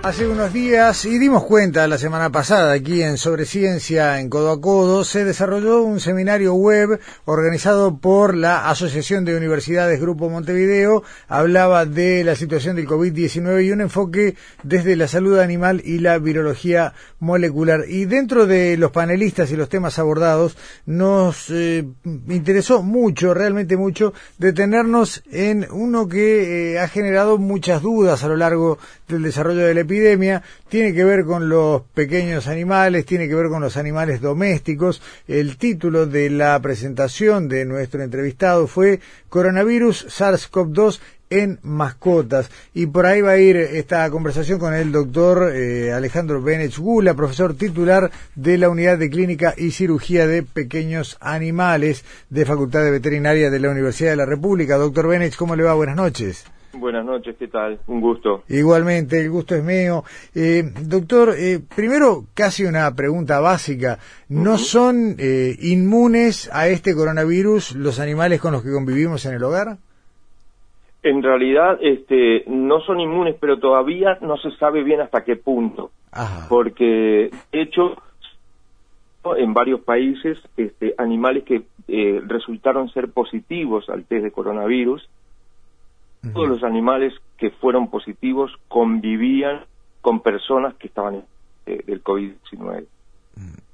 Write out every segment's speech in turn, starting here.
Hace unos días, y dimos cuenta la semana pasada aquí en Sobre Ciencia en Codo a Codo, se desarrolló un seminario web organizado por la Asociación de Universidades Grupo Montevideo. Hablaba de la situación del COVID-19 y un enfoque desde la salud animal y la virología molecular. Y dentro de los panelistas y los temas abordados, nos eh, interesó mucho, realmente mucho, detenernos en uno que eh, ha generado muchas dudas a lo largo del desarrollo de la epidemia tiene que ver con los pequeños animales, tiene que ver con los animales domésticos. El título de la presentación de nuestro entrevistado fue Coronavirus SARS-CoV-2 en mascotas. Y por ahí va a ir esta conversación con el doctor eh, Alejandro Benech Gula, profesor titular de la Unidad de Clínica y Cirugía de Pequeños Animales de Facultad de Veterinaria de la Universidad de la República. Doctor Benech, ¿cómo le va? Buenas noches. Buenas noches, ¿qué tal? Un gusto. Igualmente, el gusto es mío. Eh, doctor, eh, primero casi una pregunta básica. ¿No son eh, inmunes a este coronavirus los animales con los que convivimos en el hogar? En realidad, este, no son inmunes, pero todavía no se sabe bien hasta qué punto. Porque, de hecho, en varios países, este, animales que resultaron ser positivos al test de coronavirus, todos los animales que fueron positivos convivían con personas que estaban eh, del COVID-19.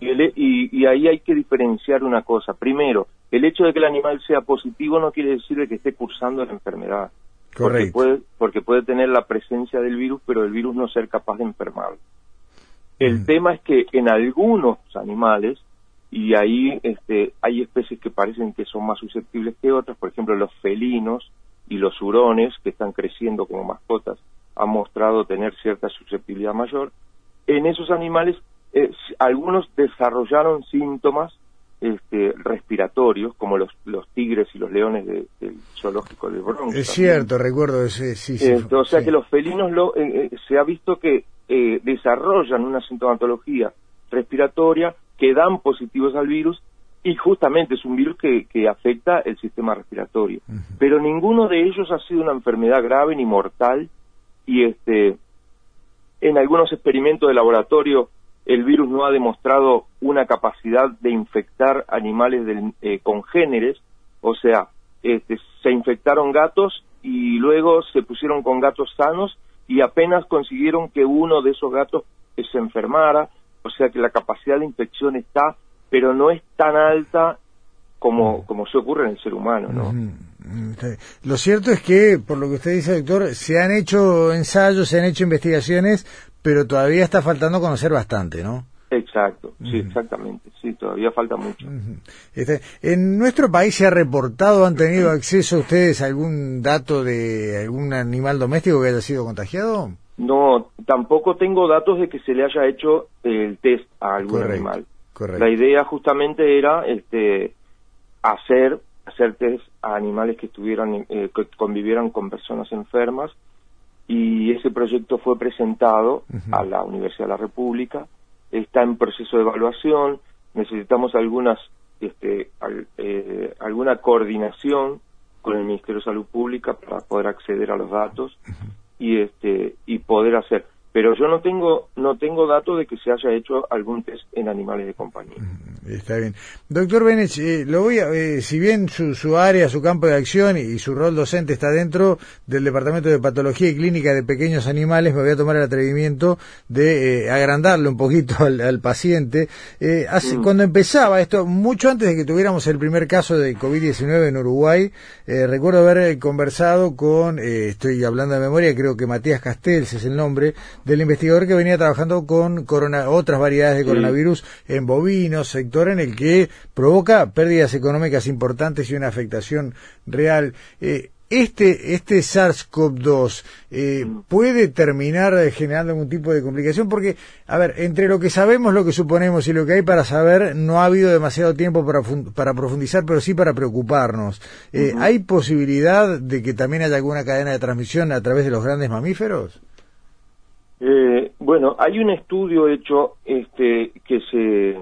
y, ahí hay que diferenciar una cosa. Primero, el hecho de que el animal sea positivo no quiere decir que esté cursando la enfermedad. Correcto. Porque puede, porque puede tener la presencia del virus, pero el virus no ser capaz de enfermar. El tema es que en algunos animales, y ahí este, hay especies que parecen que son más susceptibles que otras, por ejemplo los felinos, y los hurones, que están creciendo como mascotas, han mostrado tener cierta susceptibilidad mayor. En esos animales, eh, algunos desarrollaron síntomas este, respiratorios, como los, los tigres y los leones del zoológico de Bronx. Es cierto, recuerdo ese, sí, sí, o sea que los felinos lo, eh, eh, se ha visto que desarrollan una sintomatología respiratoria que dan positivos al virus y justamente es un virus que, que afecta el sistema respiratorio. Pero ninguno de ellos ha sido una enfermedad grave ni mortal y este en algunos experimentos de laboratorio el virus no ha demostrado una capacidad de infectar animales del, eh, congéneres, o sea, este, se infectaron gatos y luego se pusieron con gatos sanos y apenas consiguieron que uno de esos gatos se enfermara, o sea que la capacidad de infección está pero no es tan alta como, mm. como se ocurre en el ser humano, ¿no? Lo cierto es que, por lo que usted dice, doctor, se han hecho ensayos, se han hecho investigaciones, pero todavía está faltando conocer bastante, ¿no? Exacto, sí, exactamente, sí, todavía falta mucho. Este, ¿En nuestro país se ha reportado, han tenido acceso ustedes a algún dato de algún animal doméstico que haya sido contagiado? No, tampoco tengo datos de que se le haya hecho el test a algún animal. La idea justamente era este, hacer, hacer test a animales que, estuvieran, eh, que convivieran con personas enfermas y ese proyecto fue presentado a la Universidad de la República, está en proceso de evaluación, necesitamos algunas, este, eh, alguna coordinación con el Ministerio de Salud Pública para poder acceder a los datos y, este, y poder hacer pero yo no tengo no tengo datos de que se haya hecho algún test en animales de compañía. Está bien. Doctor Benech, eh, lo voy a, eh, si bien su, su área, su campo de acción y, su rol docente está dentro del Departamento de Patología y Clínica de Pequeños Animales, me voy a tomar el atrevimiento de eh, agrandarle un poquito al, paciente. Así, mm. Cuando empezaba esto, mucho antes de que tuviéramos el primer caso de COVID-19 en Uruguay, recuerdo haber conversado con, estoy hablando de memoria, creo que Matías Castells es el nombre, del investigador que venía trabajando con otras variedades de coronavirus en bovinos, sector en el que provoca pérdidas económicas importantes y una afectación real. Eh, este, este SARS-CoV-2 eh, puede terminar generando algún tipo de complicación porque, a ver, entre lo que sabemos, lo que suponemos y lo que hay para saber, no ha habido demasiado tiempo para, para profundizar, pero sí para preocuparnos. Eh, ¿Hay posibilidad de que también haya alguna cadena de transmisión a través de los grandes mamíferos? Eh, bueno, hay un estudio hecho este, que, se,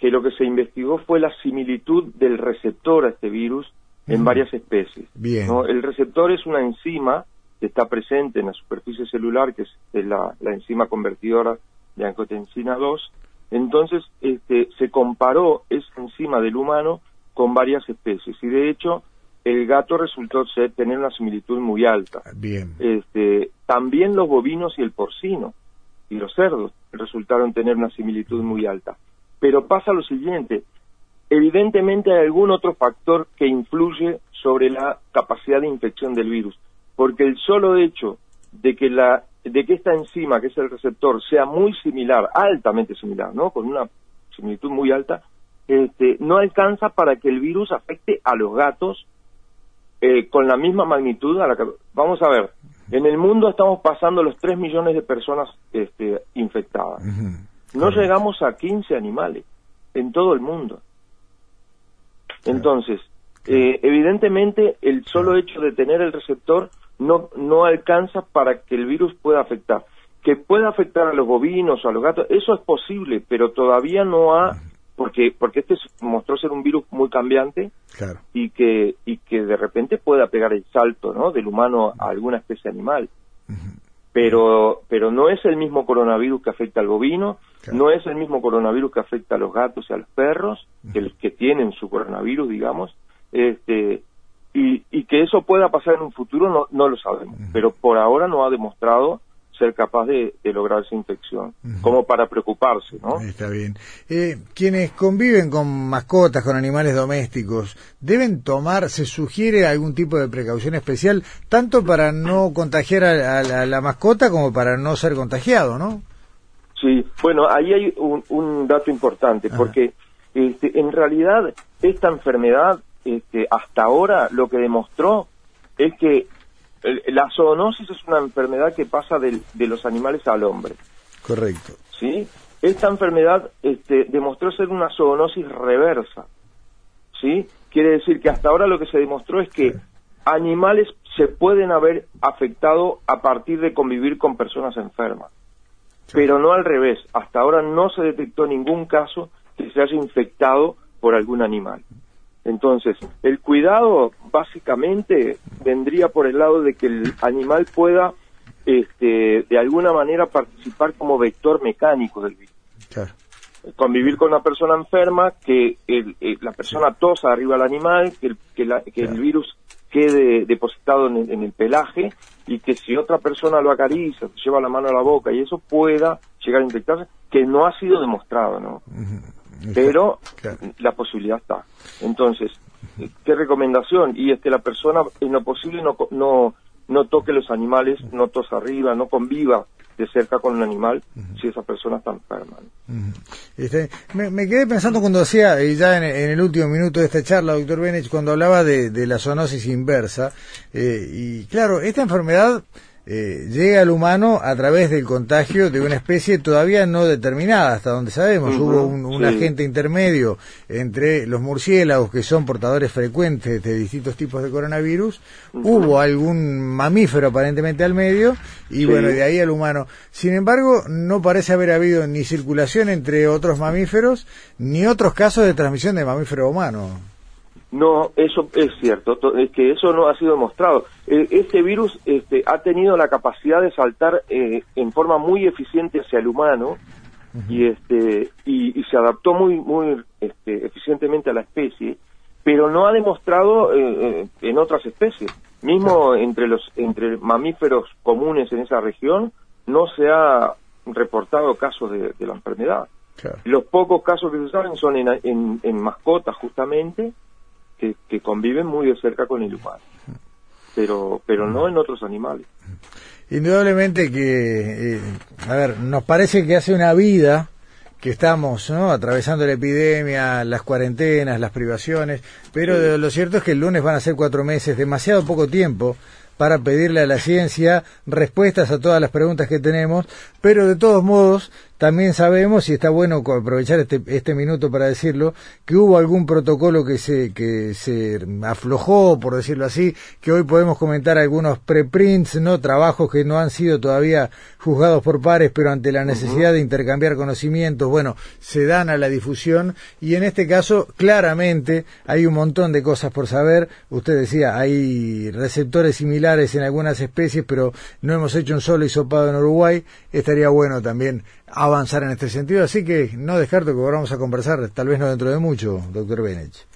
que lo que se investigó fue la similitud del receptor a este virus en varias especies. El receptor es una enzima que está presente en la superficie celular, que es la, enzima convertidora de angiotensina 2. Entonces, este, se comparó esa enzima del humano con varias especies y de hecho el gato resultó ser, tener una similitud muy alta. Bien. Este, también los bovinos y el porcino y los cerdos resultaron tener una similitud muy alta. Pero pasa lo siguiente, Evidentemente hay algún otro factor que influye sobre la capacidad de infección del virus, porque el solo hecho de que la de que esta enzima, que es el receptor, sea muy similar, altamente similar, ¿no? Con una similitud muy alta, este, no alcanza para que el virus afecte a los gatos eh, con la misma magnitud a la que... Vamos a ver, en el mundo estamos pasando los 3 millones de personas este, infectadas. No llegamos a 15 animales en todo el mundo. Entonces, eh, evidentemente, el solo hecho de tener el receptor no, no alcanza para que el virus pueda afectar. Que pueda afectar a los bovinos o a los gatos, eso es posible, pero todavía no ha, porque, porque este mostró ser un virus muy cambiante y, que, y que de repente pueda pegar el salto ¿no? del humano a alguna especie animal. Pero, pero no es el mismo coronavirus que afecta al bovino, no es el mismo coronavirus que afecta a los gatos y a los perros, que, que tienen su coronavirus, digamos, este, y, y, que eso pueda pasar en un futuro no, no lo sabemos, pero por ahora no ha demostrado ser capaz de, lograr esa infección, como para preocuparse, ¿no? Está bien. Eh, quienes conviven con mascotas, con animales domésticos, ¿deben tomar, se sugiere algún tipo de precaución especial, tanto para no contagiar a la mascota como para no ser contagiado, ¿no? Sí, bueno, ahí hay un, dato importante, porque este, en realidad esta enfermedad, este, hasta ahora, lo que demostró es que la zoonosis es una enfermedad que pasa de los animales al hombre. Correcto. ¿Sí? Esta enfermedad este, demostró ser una zoonosis reversa. ¿Sí? Quiere decir que hasta ahora lo que se demostró es que animales se pueden haber afectado a partir de convivir con personas enfermas pero no al revés. Hasta ahora no se detectó ningún caso que se haya infectado por algún animal. Entonces, el cuidado básicamente vendría por el lado de que el animal pueda, este, de alguna manera, participar como vector mecánico del virus. Convivir con una persona enferma, que la persona tosa arriba al animal, que el, virus quede depositado en el pelaje y que si otra persona lo acaricia, lleva la mano a la boca y eso pueda llegar a infectarse, que no ha sido demostrado, ¿no? Pero la posibilidad está. Entonces, ¿qué recomendación? Y es que la persona en lo posible no, no, no toque los animales, no tosa arriba, no conviva de cerca con un animal si esa persona está enferma. Este, me, quedé pensando cuando decía, y ya en, el último minuto de esta charla, doctor Benech, cuando hablaba de, la zoonosis inversa, eh, y claro, esta enfermedad eh, llega al humano a través del contagio de una especie todavía no determinada, hasta donde sabemos. Hubo un, agente intermedio entre los murciélagos, que son portadores frecuentes de distintos tipos de coronavirus. Hubo algún mamífero aparentemente al medio, y bueno, de ahí al humano. Sin embargo, no parece haber habido ni circulación entre otros mamíferos, ni otros casos de transmisión de mamífero humano. No, eso es cierto, es que eso no ha sido demostrado. E, este virus este, ha tenido la capacidad de saltar eh, en forma muy eficiente hacia el humano y, este, y, se adaptó muy, muy este, eficientemente a la especie, pero no ha demostrado eh, eh, en otras especies. Mismo entre los entre mamíferos comunes en esa región no se ha reportado casos de, la enfermedad. Los pocos casos que se saben son en, en mascotas justamente que, conviven muy de cerca con el humano, pero, pero no en otros animales. Indudablemente que, eh, a ver, nos parece que hace una vida que estamos ¿no? atravesando la epidemia, las cuarentenas, las privaciones, pero lo cierto es que el lunes van a ser cuatro meses, demasiado poco tiempo para pedirle a la ciencia respuestas a todas las preguntas que tenemos, pero de todos modos también sabemos, y está bueno aprovechar este, este minuto para decirlo, que hubo algún protocolo que se, que se aflojó, por decirlo así, que hoy podemos comentar algunos preprints, ¿no? Trabajos que no han sido todavía juzgados por pares, pero ante la necesidad de intercambiar conocimientos, bueno, se dan a la difusión, y en este caso, claramente, hay un montón de cosas por saber. Usted decía, hay receptores similares en algunas especies, pero no hemos hecho un solo hisopado en Uruguay. Estaría bueno también avanzar en este sentido. Así que no descarto que vamos a conversar, tal vez no dentro de mucho, doctor Benech.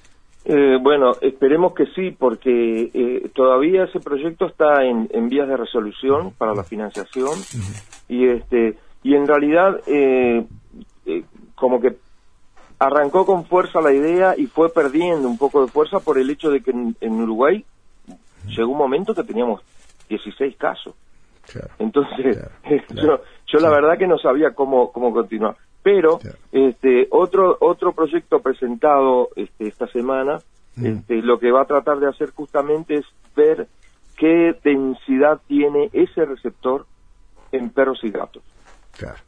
Eh, bueno, esperemos que sí, porque eh, todavía ese proyecto está en, vías de resolución para la financiación y este y en realidad eh, como que arrancó con fuerza la idea y fue perdiendo un poco de fuerza por el hecho de que en, Uruguay llegó un momento que teníamos 16 casos. Entonces, yo, yo la verdad que no sabía cómo, cómo continuar. Pero este otro otro proyecto presentado este, esta semana, mm. este, lo que va a tratar de hacer justamente es ver qué densidad tiene ese receptor en perros y gatos.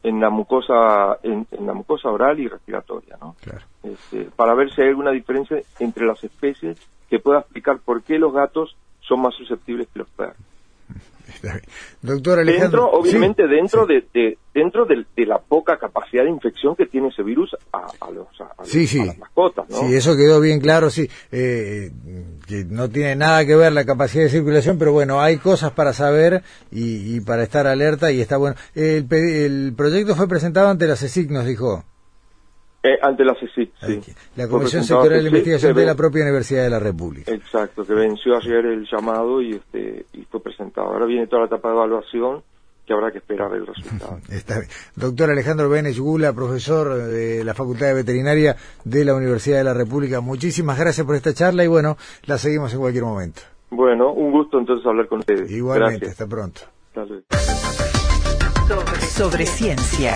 en la mucosa en, la mucosa oral y respiratoria, ¿no? Este, para ver si hay alguna diferencia entre las especies que pueda explicar por qué los gatos son más susceptibles que los perros. Doctor Alejandro. Dentro, obviamente, dentro De, dentro de, la poca capacidad de infección que tiene ese virus a, los, las mascotas. ¿no? Sí, eso quedó bien claro, sí. Eh, que no tiene nada que ver la capacidad de circulación, pero bueno, hay cosas para saber y, para estar alerta y está bueno. El, el proyecto fue presentado ante la CECIC, nos dijo. Eh, ante la CECIC, sí. La Comisión Sectorial de Investigación de la propia Universidad de la República. Exacto, que venció ayer el llamado y, este, y fue presentado. Ahora viene toda la etapa de evaluación que habrá que esperar el resultado. Está bien. Doctor Alejandro Benes Gula, profesor de la Facultad de Veterinaria de la Universidad de la República, muchísimas gracias por esta charla y bueno, la seguimos en cualquier momento. Bueno, un gusto entonces hablar con ustedes. Igualmente, hasta pronto. Sobre ciencia.